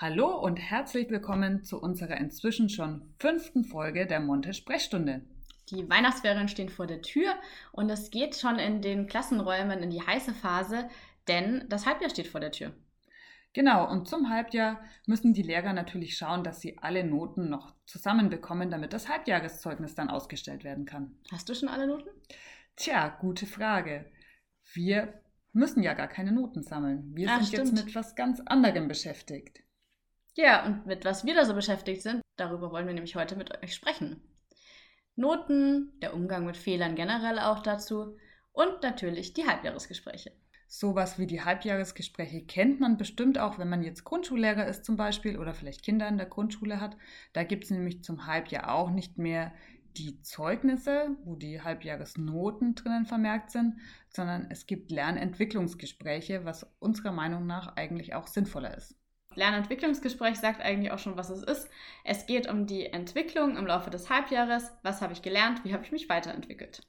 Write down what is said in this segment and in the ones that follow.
Hallo und herzlich willkommen zu unserer inzwischen schon fünften Folge der Monte Sprechstunde. Die Weihnachtsferien stehen vor der Tür und es geht schon in den Klassenräumen in die heiße Phase, denn das Halbjahr steht vor der Tür. Genau, und zum Halbjahr müssen die Lehrer natürlich schauen, dass sie alle Noten noch zusammenbekommen, damit das Halbjahreszeugnis dann ausgestellt werden kann. Hast du schon alle Noten? Tja, gute Frage. Wir müssen ja gar keine Noten sammeln. Wir Ach, sind jetzt stimmt. mit was ganz anderem beschäftigt. Ja, und mit was wir da so beschäftigt sind, darüber wollen wir nämlich heute mit euch sprechen. Noten, der Umgang mit Fehlern generell auch dazu und natürlich die Halbjahresgespräche. Sowas wie die Halbjahresgespräche kennt man bestimmt auch, wenn man jetzt Grundschullehrer ist zum Beispiel oder vielleicht Kinder in der Grundschule hat. Da gibt es nämlich zum Halbjahr auch nicht mehr die Zeugnisse, wo die Halbjahresnoten drinnen vermerkt sind, sondern es gibt Lernentwicklungsgespräche, was unserer Meinung nach eigentlich auch sinnvoller ist. Lernentwicklungsgespräch sagt eigentlich auch schon, was es ist. Es geht um die Entwicklung im Laufe des Halbjahres. Was habe ich gelernt? Wie habe ich mich weiterentwickelt?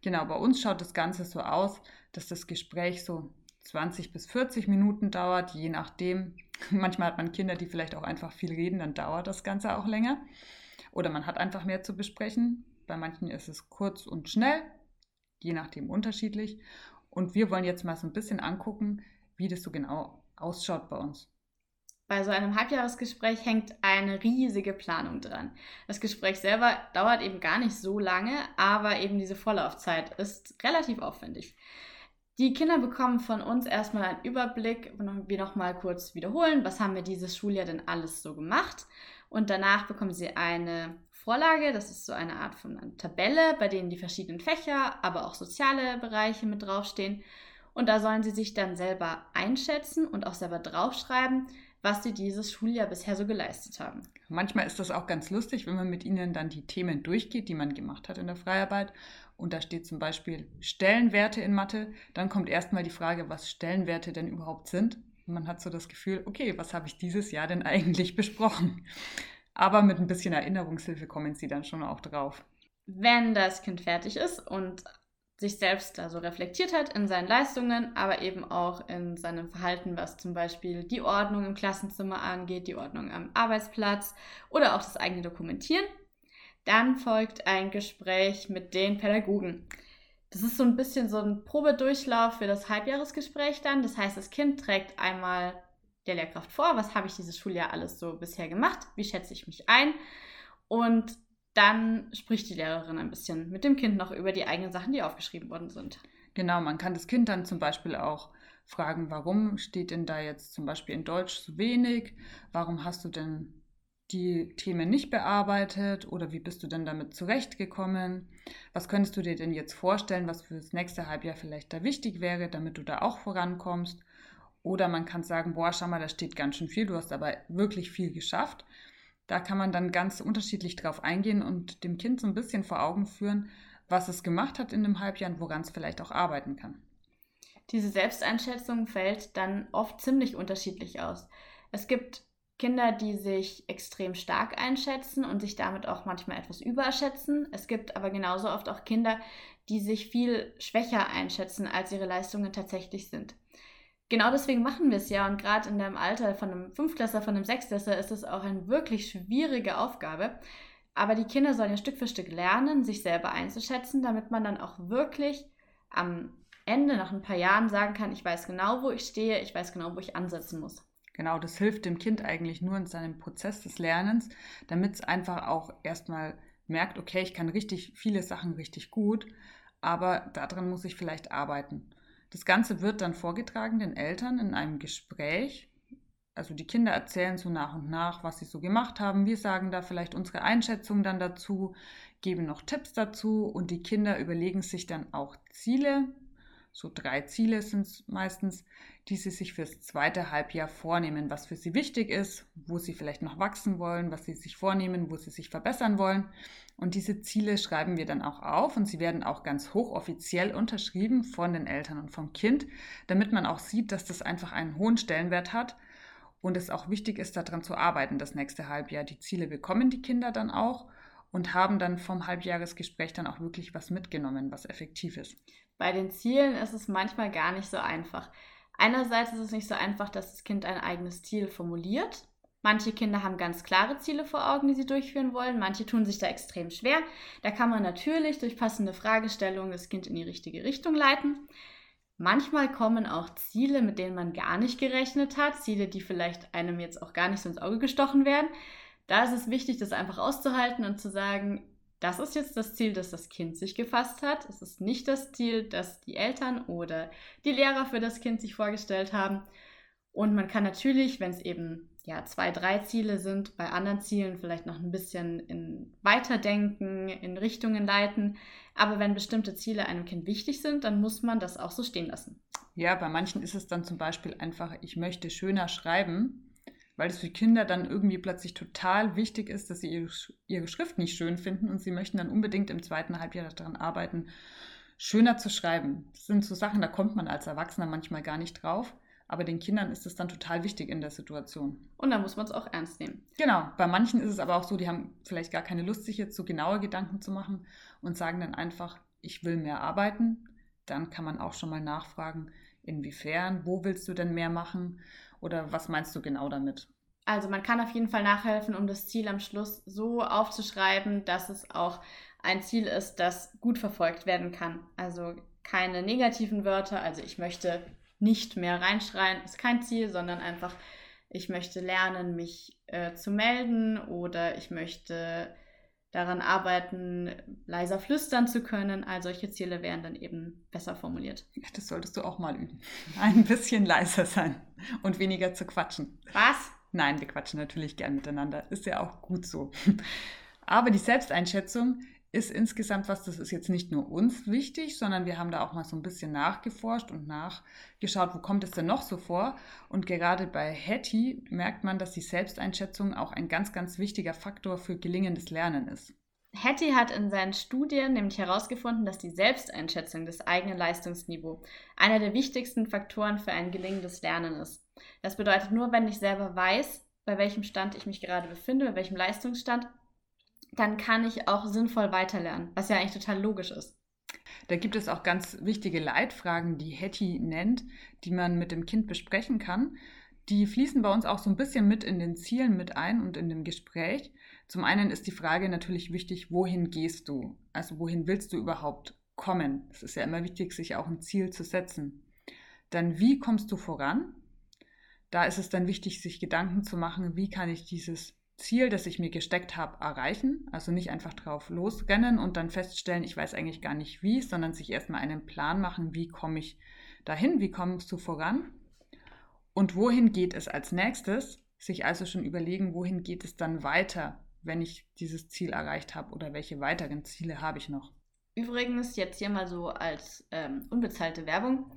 Genau, bei uns schaut das Ganze so aus, dass das Gespräch so 20 bis 40 Minuten dauert, je nachdem. Manchmal hat man Kinder, die vielleicht auch einfach viel reden, dann dauert das Ganze auch länger. Oder man hat einfach mehr zu besprechen. Bei manchen ist es kurz und schnell, je nachdem unterschiedlich. Und wir wollen jetzt mal so ein bisschen angucken, wie das so genau ausschaut bei uns. Bei so einem Halbjahresgespräch hängt eine riesige Planung dran. Das Gespräch selber dauert eben gar nicht so lange, aber eben diese Vorlaufzeit ist relativ aufwendig. Die Kinder bekommen von uns erstmal einen Überblick, wir nochmal kurz wiederholen, was haben wir dieses Schuljahr denn alles so gemacht. Und danach bekommen sie eine Vorlage, das ist so eine Art von einer Tabelle, bei denen die verschiedenen Fächer, aber auch soziale Bereiche mit draufstehen. Und da sollen sie sich dann selber einschätzen und auch selber draufschreiben, was sie dieses Schuljahr bisher so geleistet haben. Manchmal ist das auch ganz lustig, wenn man mit ihnen dann die Themen durchgeht, die man gemacht hat in der Freiarbeit. Und da steht zum Beispiel Stellenwerte in Mathe. Dann kommt erstmal die Frage, was Stellenwerte denn überhaupt sind. Und man hat so das Gefühl, okay, was habe ich dieses Jahr denn eigentlich besprochen? Aber mit ein bisschen Erinnerungshilfe kommen sie dann schon auch drauf. Wenn das Kind fertig ist und sich selbst also reflektiert hat in seinen Leistungen, aber eben auch in seinem Verhalten, was zum Beispiel die Ordnung im Klassenzimmer angeht, die Ordnung am Arbeitsplatz oder auch das eigene Dokumentieren. Dann folgt ein Gespräch mit den Pädagogen. Das ist so ein bisschen so ein Probedurchlauf für das Halbjahresgespräch dann. Das heißt, das Kind trägt einmal der Lehrkraft vor, was habe ich dieses Schuljahr alles so bisher gemacht, wie schätze ich mich ein und dann spricht die Lehrerin ein bisschen mit dem Kind noch über die eigenen Sachen, die aufgeschrieben worden sind. Genau, man kann das Kind dann zum Beispiel auch fragen, warum steht denn da jetzt zum Beispiel in Deutsch so wenig? Warum hast du denn die Themen nicht bearbeitet oder wie bist du denn damit zurechtgekommen? Was könntest du dir denn jetzt vorstellen, was für das nächste Halbjahr vielleicht da wichtig wäre, damit du da auch vorankommst? Oder man kann sagen, boah, schau mal, da steht ganz schön viel, du hast aber wirklich viel geschafft. Da kann man dann ganz unterschiedlich drauf eingehen und dem Kind so ein bisschen vor Augen führen, was es gemacht hat in dem Halbjahr und woran es vielleicht auch arbeiten kann. Diese Selbsteinschätzung fällt dann oft ziemlich unterschiedlich aus. Es gibt Kinder, die sich extrem stark einschätzen und sich damit auch manchmal etwas überschätzen. Es gibt aber genauso oft auch Kinder, die sich viel schwächer einschätzen, als ihre Leistungen tatsächlich sind. Genau deswegen machen wir es ja und gerade in dem Alter von einem Fünftklässler, von einem Sechstklässler ist es auch eine wirklich schwierige Aufgabe. Aber die Kinder sollen ja Stück für Stück lernen, sich selber einzuschätzen, damit man dann auch wirklich am Ende nach ein paar Jahren sagen kann, ich weiß genau, wo ich stehe, ich weiß genau, wo ich ansetzen muss. Genau, das hilft dem Kind eigentlich nur in seinem Prozess des Lernens, damit es einfach auch erstmal merkt, okay, ich kann richtig viele Sachen richtig gut, aber daran muss ich vielleicht arbeiten. Das Ganze wird dann vorgetragen den Eltern in einem Gespräch. Also die Kinder erzählen so nach und nach, was sie so gemacht haben. Wir sagen da vielleicht unsere Einschätzung dann dazu, geben noch Tipps dazu und die Kinder überlegen sich dann auch Ziele, so drei Ziele sind es meistens, die sie sich fürs zweite Halbjahr vornehmen, was für sie wichtig ist, wo sie vielleicht noch wachsen wollen, was sie sich vornehmen, wo sie sich verbessern wollen. Und diese Ziele schreiben wir dann auch auf und sie werden auch ganz hochoffiziell unterschrieben von den Eltern und vom Kind, damit man auch sieht, dass das einfach einen hohen Stellenwert hat und es auch wichtig ist, daran zu arbeiten, das nächste Halbjahr. Die Ziele bekommen die Kinder dann auch und haben dann vom Halbjahresgespräch dann auch wirklich was mitgenommen, was effektiv ist. Bei den Zielen ist es manchmal gar nicht so einfach. Einerseits ist es nicht so einfach, dass das Kind ein eigenes Ziel formuliert. Manche Kinder haben ganz klare Ziele vor Augen, die sie durchführen wollen. Manche tun sich da extrem schwer. Da kann man natürlich durch passende Fragestellungen das Kind in die richtige Richtung leiten. Manchmal kommen auch Ziele, mit denen man gar nicht gerechnet hat, Ziele, die vielleicht einem jetzt auch gar nicht so ins Auge gestochen werden. Da ist es wichtig, das einfach auszuhalten und zu sagen, das ist jetzt das Ziel, das das Kind sich gefasst hat. Es ist nicht das Ziel, das die Eltern oder die Lehrer für das Kind sich vorgestellt haben. Und man kann natürlich, wenn es eben ja, zwei, drei Ziele sind, bei anderen Zielen vielleicht noch ein bisschen in Weiterdenken, in Richtungen leiten. Aber wenn bestimmte Ziele einem Kind wichtig sind, dann muss man das auch so stehen lassen. Ja, bei manchen ist es dann zum Beispiel einfach, ich möchte schöner schreiben, weil es für Kinder dann irgendwie plötzlich total wichtig ist, dass sie ihre, ihre Schrift nicht schön finden und sie möchten dann unbedingt im zweiten Halbjahr daran arbeiten, schöner zu schreiben. Das sind so Sachen, da kommt man als Erwachsener manchmal gar nicht drauf. Aber den Kindern ist es dann total wichtig in der Situation. Und da muss man es auch ernst nehmen. Genau. Bei manchen ist es aber auch so, die haben vielleicht gar keine Lust, sich jetzt so genaue Gedanken zu machen und sagen dann einfach, ich will mehr arbeiten. Dann kann man auch schon mal nachfragen, inwiefern, wo willst du denn mehr machen oder was meinst du genau damit? Also man kann auf jeden Fall nachhelfen, um das Ziel am Schluss so aufzuschreiben, dass es auch ein Ziel ist, das gut verfolgt werden kann. Also keine negativen Wörter. Also ich möchte nicht mehr reinschreien, ist kein Ziel, sondern einfach, ich möchte lernen, mich äh, zu melden oder ich möchte daran arbeiten, leiser flüstern zu können. All solche Ziele wären dann eben besser formuliert. Das solltest du auch mal üben. Ein bisschen leiser sein und weniger zu quatschen. Was? Nein, wir quatschen natürlich gern miteinander. Ist ja auch gut so. Aber die Selbsteinschätzung ist insgesamt was, das ist jetzt nicht nur uns wichtig, sondern wir haben da auch mal so ein bisschen nachgeforscht und nachgeschaut, wo kommt es denn noch so vor. Und gerade bei Hattie merkt man, dass die Selbsteinschätzung auch ein ganz, ganz wichtiger Faktor für gelingendes Lernen ist. Hattie hat in seinen Studien nämlich herausgefunden, dass die Selbsteinschätzung des eigenen Leistungsniveaus einer der wichtigsten Faktoren für ein gelingendes Lernen ist. Das bedeutet, nur wenn ich selber weiß, bei welchem Stand ich mich gerade befinde, bei welchem Leistungsstand, dann kann ich auch sinnvoll weiterlernen, was ja eigentlich total logisch ist. Da gibt es auch ganz wichtige Leitfragen, die Hetty nennt, die man mit dem Kind besprechen kann. Die fließen bei uns auch so ein bisschen mit in den Zielen mit ein und in dem Gespräch. Zum einen ist die Frage natürlich wichtig, wohin gehst du? Also wohin willst du überhaupt kommen? Es ist ja immer wichtig, sich auch ein Ziel zu setzen. Dann, wie kommst du voran? Da ist es dann wichtig, sich Gedanken zu machen, wie kann ich dieses Ziel, das ich mir gesteckt habe, erreichen. Also nicht einfach drauf losrennen und dann feststellen, ich weiß eigentlich gar nicht wie, sondern sich erstmal einen Plan machen, wie komme ich dahin, wie kommst du voran und wohin geht es als nächstes. Sich also schon überlegen, wohin geht es dann weiter, wenn ich dieses Ziel erreicht habe oder welche weiteren Ziele habe ich noch. Übrigens, jetzt hier mal so als ähm, unbezahlte Werbung.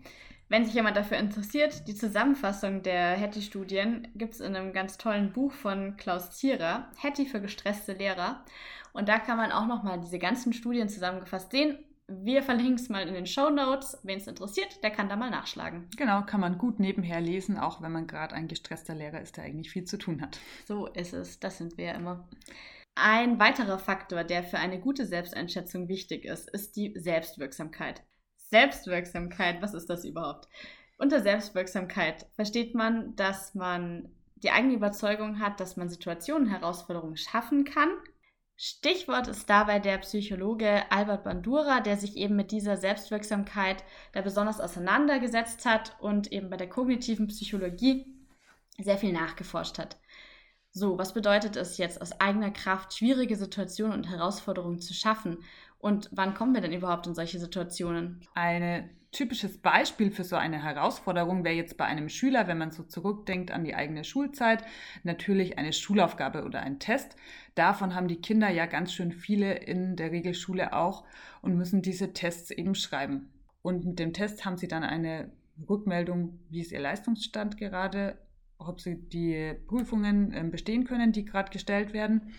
Wenn sich jemand dafür interessiert, die Zusammenfassung der Hattie-Studien gibt es in einem ganz tollen Buch von Klaus Zierer, Hattie für gestresste Lehrer. Und da kann man auch nochmal diese ganzen Studien zusammengefasst sehen. Wir verlinken es mal in den Show Notes. Wen es interessiert, der kann da mal nachschlagen. Genau, kann man gut nebenher lesen, auch wenn man gerade ein gestresster Lehrer ist, der eigentlich viel zu tun hat. So ist es, das sind wir ja immer. Ein weiterer Faktor, der für eine gute Selbsteinschätzung wichtig ist, ist die Selbstwirksamkeit. Selbstwirksamkeit, was ist das überhaupt? Unter Selbstwirksamkeit versteht man, dass man die eigene Überzeugung hat, dass man Situationen, Herausforderungen schaffen kann. Stichwort ist dabei der Psychologe Albert Bandura, der sich eben mit dieser Selbstwirksamkeit da besonders auseinandergesetzt hat und eben bei der kognitiven Psychologie sehr viel nachgeforscht hat. So, was bedeutet es jetzt, aus eigener Kraft schwierige Situationen und Herausforderungen zu schaffen? Und wann kommen wir denn überhaupt in solche Situationen? Ein typisches Beispiel für so eine Herausforderung wäre jetzt bei einem Schüler, wenn man so zurückdenkt an die eigene Schulzeit, natürlich eine Schulaufgabe oder ein Test. Davon haben die Kinder ja ganz schön viele in der Regelschule auch und müssen diese Tests eben schreiben. Und mit dem Test haben sie dann eine Rückmeldung, wie ist ihr Leistungsstand gerade, ob sie die Prüfungen ähm, bestehen können, die gerade gestellt werden.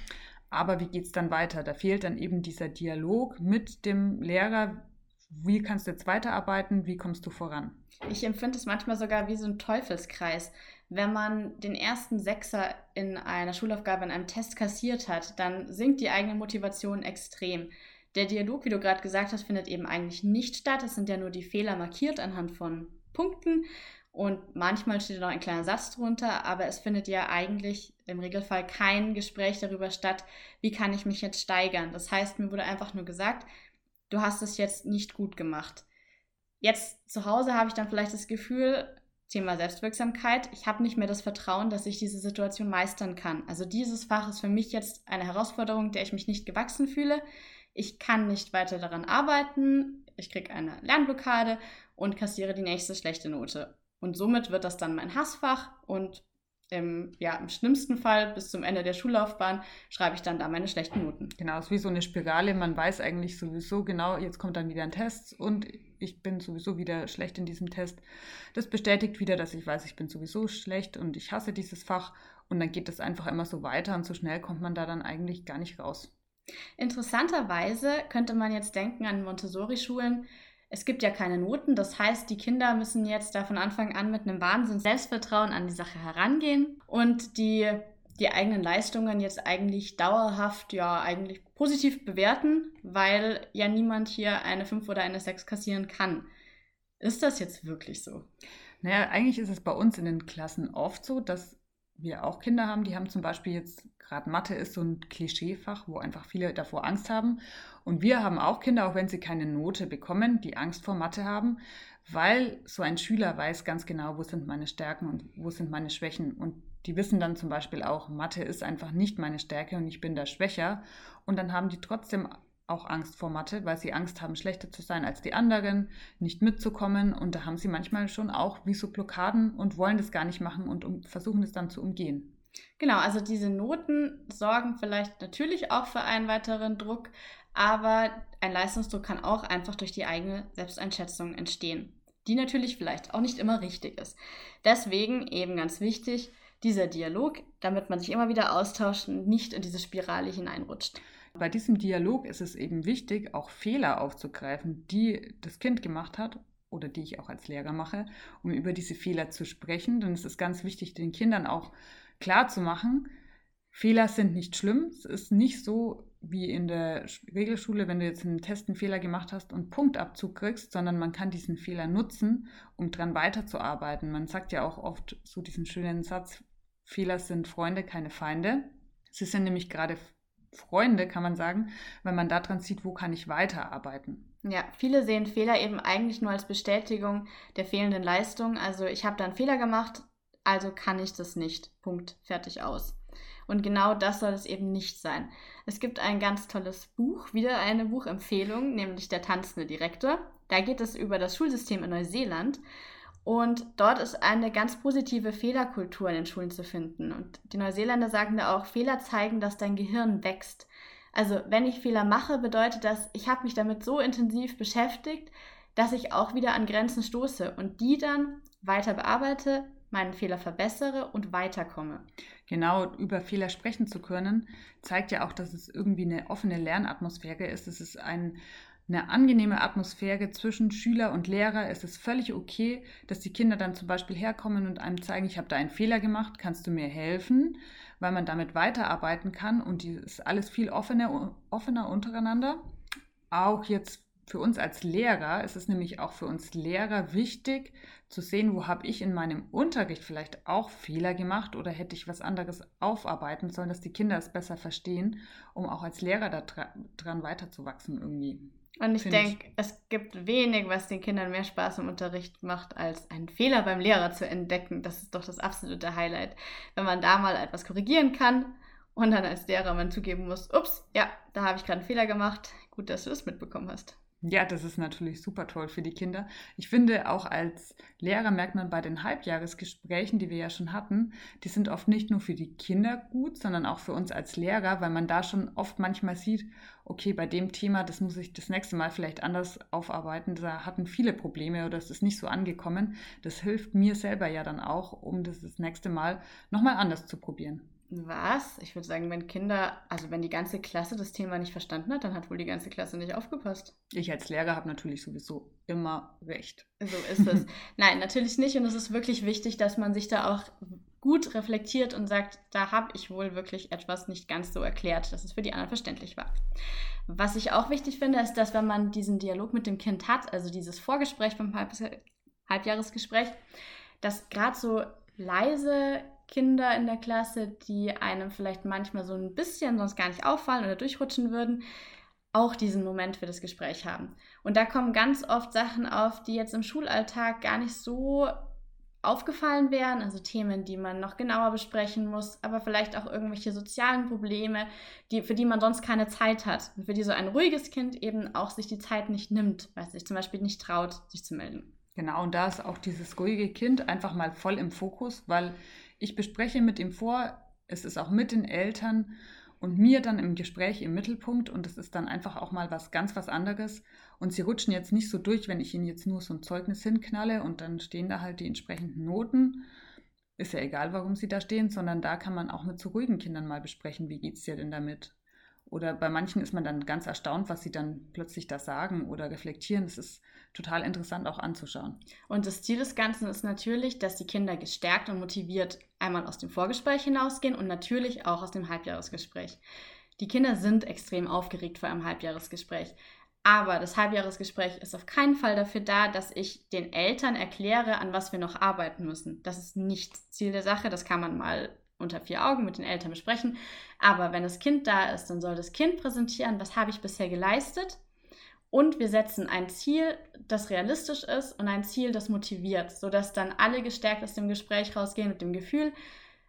Aber wie geht es dann weiter? Da fehlt dann eben dieser Dialog mit dem Lehrer. Wie kannst du jetzt weiterarbeiten? Wie kommst du voran? Ich empfinde es manchmal sogar wie so ein Teufelskreis. Wenn man den ersten Sechser in einer Schulaufgabe, in einem Test kassiert hat, dann sinkt die eigene Motivation extrem. Der Dialog, wie du gerade gesagt hast, findet eben eigentlich nicht statt. Es sind ja nur die Fehler markiert anhand von Punkten und manchmal steht noch ein kleiner Satz drunter, aber es findet ja eigentlich im Regelfall kein Gespräch darüber statt, wie kann ich mich jetzt steigern. Das heißt, mir wurde einfach nur gesagt, du hast es jetzt nicht gut gemacht. Jetzt zu Hause habe ich dann vielleicht das Gefühl, Thema Selbstwirksamkeit, ich habe nicht mehr das Vertrauen, dass ich diese Situation meistern kann. Also dieses Fach ist für mich jetzt eine Herausforderung, der ich mich nicht gewachsen fühle. Ich kann nicht weiter daran arbeiten, ich kriege eine Lernblockade und kassiere die nächste schlechte Note. Und somit wird das dann mein Hassfach und im, ja, im schlimmsten Fall bis zum Ende der Schullaufbahn schreibe ich dann da meine schlechten Noten. Genau, es ist wie so eine Spirale. Man weiß eigentlich sowieso genau, jetzt kommt dann wieder ein Test und ich bin sowieso wieder schlecht in diesem Test. Das bestätigt wieder, dass ich weiß, ich bin sowieso schlecht und ich hasse dieses Fach. Und dann geht das einfach immer so weiter und so schnell kommt man da dann eigentlich gar nicht raus. Interessanterweise könnte man jetzt denken an Montessori-Schulen, es gibt ja keine Noten. Das heißt, die Kinder müssen jetzt da von Anfang an mit einem Wahnsinn Selbstvertrauen an die Sache herangehen und die, die eigenen Leistungen jetzt eigentlich dauerhaft, ja, eigentlich positiv bewerten, weil ja niemand hier eine 5 oder eine 6 kassieren kann. Ist das jetzt wirklich so? Naja, eigentlich ist es bei uns in den Klassen oft so, dass wir auch Kinder haben, die haben zum Beispiel jetzt, gerade Mathe ist so ein Klischeefach, wo einfach viele davor Angst haben. Und wir haben auch Kinder, auch wenn sie keine Note bekommen, die Angst vor Mathe haben, weil so ein Schüler weiß ganz genau, wo sind meine Stärken und wo sind meine Schwächen. Und die wissen dann zum Beispiel auch, Mathe ist einfach nicht meine Stärke und ich bin da schwächer. Und dann haben die trotzdem auch Angst vor Mathe, weil sie Angst haben, schlechter zu sein als die anderen, nicht mitzukommen. Und da haben sie manchmal schon auch wie so Blockaden und wollen das gar nicht machen und um, versuchen es dann zu umgehen. Genau, also diese Noten sorgen vielleicht natürlich auch für einen weiteren Druck, aber ein Leistungsdruck kann auch einfach durch die eigene Selbsteinschätzung entstehen, die natürlich vielleicht auch nicht immer richtig ist. Deswegen eben ganz wichtig, dieser Dialog, damit man sich immer wieder austauscht und nicht in diese Spirale hineinrutscht. Bei diesem Dialog ist es eben wichtig, auch Fehler aufzugreifen, die das Kind gemacht hat oder die ich auch als Lehrer mache, um über diese Fehler zu sprechen. Denn es ist ganz wichtig, den Kindern auch klar zu machen, Fehler sind nicht schlimm. Es ist nicht so wie in der Regelschule, wenn du jetzt einen Test einen Fehler gemacht hast und Punktabzug kriegst, sondern man kann diesen Fehler nutzen, um dran weiterzuarbeiten. Man sagt ja auch oft so diesen schönen Satz, Fehler sind Freunde, keine Feinde. Sie sind nämlich gerade Freunde, kann man sagen, wenn man daran sieht, wo kann ich weiterarbeiten. Ja, viele sehen Fehler eben eigentlich nur als Bestätigung der fehlenden Leistung. Also ich habe da einen Fehler gemacht, also kann ich das nicht. Punkt, fertig aus. Und genau das soll es eben nicht sein. Es gibt ein ganz tolles Buch, wieder eine Buchempfehlung, nämlich Der tanzende Direktor. Da geht es über das Schulsystem in Neuseeland. Und dort ist eine ganz positive Fehlerkultur in den Schulen zu finden. Und die Neuseeländer sagen da auch, Fehler zeigen, dass dein Gehirn wächst. Also wenn ich Fehler mache, bedeutet das, ich habe mich damit so intensiv beschäftigt, dass ich auch wieder an Grenzen stoße und die dann weiter bearbeite, meinen Fehler verbessere und weiterkomme. Genau, über Fehler sprechen zu können, zeigt ja auch, dass es irgendwie eine offene Lernatmosphäre ist. Es ist ein eine angenehme Atmosphäre zwischen Schüler und Lehrer. Es ist völlig okay, dass die Kinder dann zum Beispiel herkommen und einem zeigen, ich habe da einen Fehler gemacht, kannst du mir helfen, weil man damit weiterarbeiten kann und die ist alles viel offener, offener untereinander. Auch jetzt für uns als Lehrer ist es nämlich auch für uns Lehrer wichtig zu sehen, wo habe ich in meinem Unterricht vielleicht auch Fehler gemacht oder hätte ich was anderes aufarbeiten sollen, dass die Kinder es besser verstehen, um auch als Lehrer daran weiterzuwachsen irgendwie. Und ich denke, es gibt wenig, was den Kindern mehr Spaß im Unterricht macht, als einen Fehler beim Lehrer zu entdecken. Das ist doch das absolute Highlight. Wenn man da mal etwas korrigieren kann und dann als Lehrer man zugeben muss, ups, ja, da habe ich gerade einen Fehler gemacht. Gut, dass du es mitbekommen hast. Ja, das ist natürlich super toll für die Kinder. Ich finde, auch als Lehrer merkt man bei den Halbjahresgesprächen, die wir ja schon hatten, die sind oft nicht nur für die Kinder gut, sondern auch für uns als Lehrer, weil man da schon oft manchmal sieht, okay, bei dem Thema, das muss ich das nächste Mal vielleicht anders aufarbeiten. Da hatten viele Probleme oder es ist nicht so angekommen. Das hilft mir selber ja dann auch, um das das nächste Mal nochmal anders zu probieren. Was? Ich würde sagen, wenn Kinder, also wenn die ganze Klasse das Thema nicht verstanden hat, dann hat wohl die ganze Klasse nicht aufgepasst. Ich als Lehrer habe natürlich sowieso immer recht. So ist es. Nein, natürlich nicht. Und es ist wirklich wichtig, dass man sich da auch gut reflektiert und sagt, da habe ich wohl wirklich etwas nicht ganz so erklärt, dass es für die anderen verständlich war. Was ich auch wichtig finde, ist, dass wenn man diesen Dialog mit dem Kind hat, also dieses Vorgespräch beim Halbjahresgespräch, dass gerade so leise Kinder in der Klasse, die einem vielleicht manchmal so ein bisschen sonst gar nicht auffallen oder durchrutschen würden, auch diesen Moment für das Gespräch haben. Und da kommen ganz oft Sachen auf, die jetzt im Schulalltag gar nicht so aufgefallen wären, also Themen, die man noch genauer besprechen muss, aber vielleicht auch irgendwelche sozialen Probleme, die, für die man sonst keine Zeit hat und für die so ein ruhiges Kind eben auch sich die Zeit nicht nimmt, weil es sich zum Beispiel nicht traut, sich zu melden. Genau, und da ist auch dieses ruhige Kind einfach mal voll im Fokus, weil ich bespreche mit ihm vor, es ist auch mit den Eltern und mir dann im Gespräch im Mittelpunkt und es ist dann einfach auch mal was ganz was anderes. Und sie rutschen jetzt nicht so durch, wenn ich ihnen jetzt nur so ein Zeugnis hinknalle und dann stehen da halt die entsprechenden Noten. Ist ja egal, warum sie da stehen, sondern da kann man auch mit so ruhigen Kindern mal besprechen, wie geht es dir denn damit? Oder bei manchen ist man dann ganz erstaunt, was sie dann plötzlich da sagen oder reflektieren. Das ist total interessant auch anzuschauen. Und das Ziel des Ganzen ist natürlich, dass die Kinder gestärkt und motiviert einmal aus dem Vorgespräch hinausgehen und natürlich auch aus dem Halbjahresgespräch. Die Kinder sind extrem aufgeregt vor einem Halbjahresgespräch. Aber das Halbjahresgespräch ist auf keinen Fall dafür da, dass ich den Eltern erkläre, an was wir noch arbeiten müssen. Das ist nicht Ziel der Sache. Das kann man mal unter vier Augen mit den Eltern besprechen. Aber wenn das Kind da ist, dann soll das Kind präsentieren, was habe ich bisher geleistet. Und wir setzen ein Ziel, das realistisch ist und ein Ziel, das motiviert, sodass dann alle gestärkt aus dem Gespräch rausgehen mit dem Gefühl,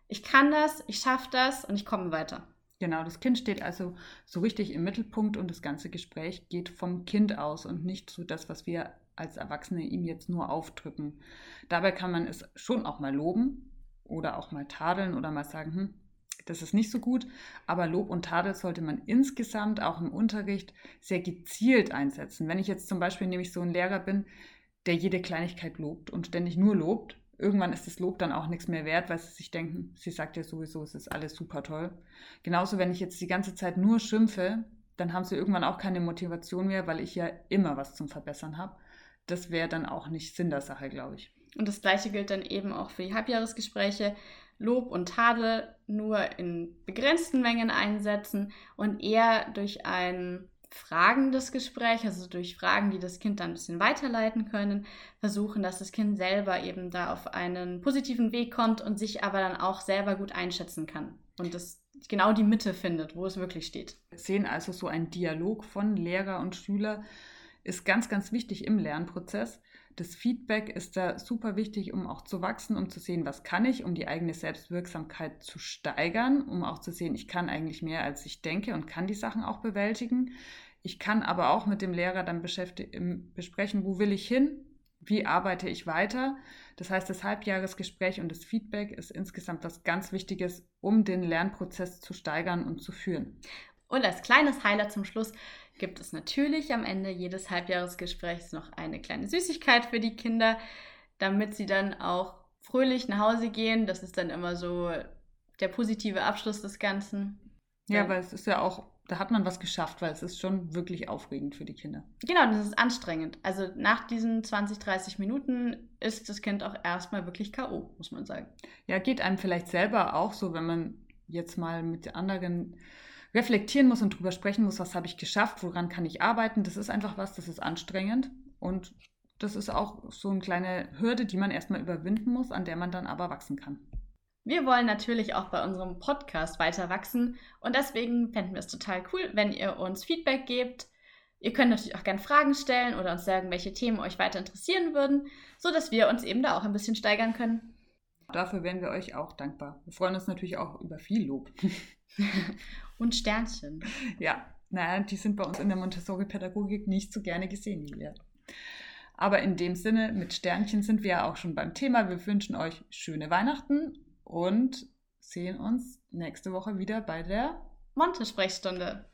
ich kann das, ich schaffe das und ich komme weiter. Genau, das Kind steht also so richtig im Mittelpunkt und das ganze Gespräch geht vom Kind aus und nicht so das, was wir als Erwachsene ihm jetzt nur aufdrücken. Dabei kann man es schon auch mal loben, oder auch mal tadeln oder mal sagen, hm, das ist nicht so gut. Aber Lob und Tadel sollte man insgesamt auch im Unterricht sehr gezielt einsetzen. Wenn ich jetzt zum Beispiel nämlich so ein Lehrer bin, der jede Kleinigkeit lobt und ständig nur lobt, irgendwann ist das Lob dann auch nichts mehr wert, weil sie sich denken, sie sagt ja sowieso, es ist alles super toll. Genauso, wenn ich jetzt die ganze Zeit nur schimpfe, dann haben sie irgendwann auch keine Motivation mehr, weil ich ja immer was zum Verbessern habe. Das wäre dann auch nicht Sinn der Sache, glaube ich. Und das gleiche gilt dann eben auch für die Halbjahresgespräche. Lob und Tadel nur in begrenzten Mengen einsetzen und eher durch ein fragendes Gespräch, also durch Fragen, die das Kind dann ein bisschen weiterleiten können, versuchen, dass das Kind selber eben da auf einen positiven Weg kommt und sich aber dann auch selber gut einschätzen kann und das genau die Mitte findet, wo es wirklich steht. Wir sehen also so ein Dialog von Lehrer und Schüler ist ganz, ganz wichtig im Lernprozess. Das Feedback ist da super wichtig, um auch zu wachsen, um zu sehen, was kann ich, um die eigene Selbstwirksamkeit zu steigern, um auch zu sehen, ich kann eigentlich mehr, als ich denke und kann die Sachen auch bewältigen. Ich kann aber auch mit dem Lehrer dann besprechen, wo will ich hin, wie arbeite ich weiter. Das heißt, das Halbjahresgespräch und das Feedback ist insgesamt was ganz Wichtiges, um den Lernprozess zu steigern und zu führen. Und als kleines Highlight zum Schluss gibt es natürlich am Ende jedes Halbjahresgesprächs noch eine kleine Süßigkeit für die Kinder, damit sie dann auch fröhlich nach Hause gehen. Das ist dann immer so der positive Abschluss des Ganzen. Ja, weil es ist ja auch, da hat man was geschafft, weil es ist schon wirklich aufregend für die Kinder. Genau, das ist anstrengend. Also nach diesen 20, 30 Minuten ist das Kind auch erstmal wirklich K.O., muss man sagen. Ja, geht einem vielleicht selber auch so, wenn man jetzt mal mit anderen reflektieren muss und drüber sprechen muss, was habe ich geschafft, woran kann ich arbeiten. Das ist einfach was, das ist anstrengend und das ist auch so eine kleine Hürde, die man erstmal überwinden muss, an der man dann aber wachsen kann. Wir wollen natürlich auch bei unserem Podcast weiter wachsen und deswegen fänden wir es total cool, wenn ihr uns Feedback gebt. Ihr könnt natürlich auch gerne Fragen stellen oder uns sagen, welche Themen euch weiter interessieren würden, sodass wir uns eben da auch ein bisschen steigern können. Dafür wären wir euch auch dankbar. Wir freuen uns natürlich auch über viel Lob. Und Sternchen. Ja, naja, die sind bei uns in der Montessori-Pädagogik nicht so gerne gesehen, Julia. Aber in dem Sinne, mit Sternchen sind wir ja auch schon beim Thema. Wir wünschen euch schöne Weihnachten und sehen uns nächste Woche wieder bei der Monte-Sprechstunde.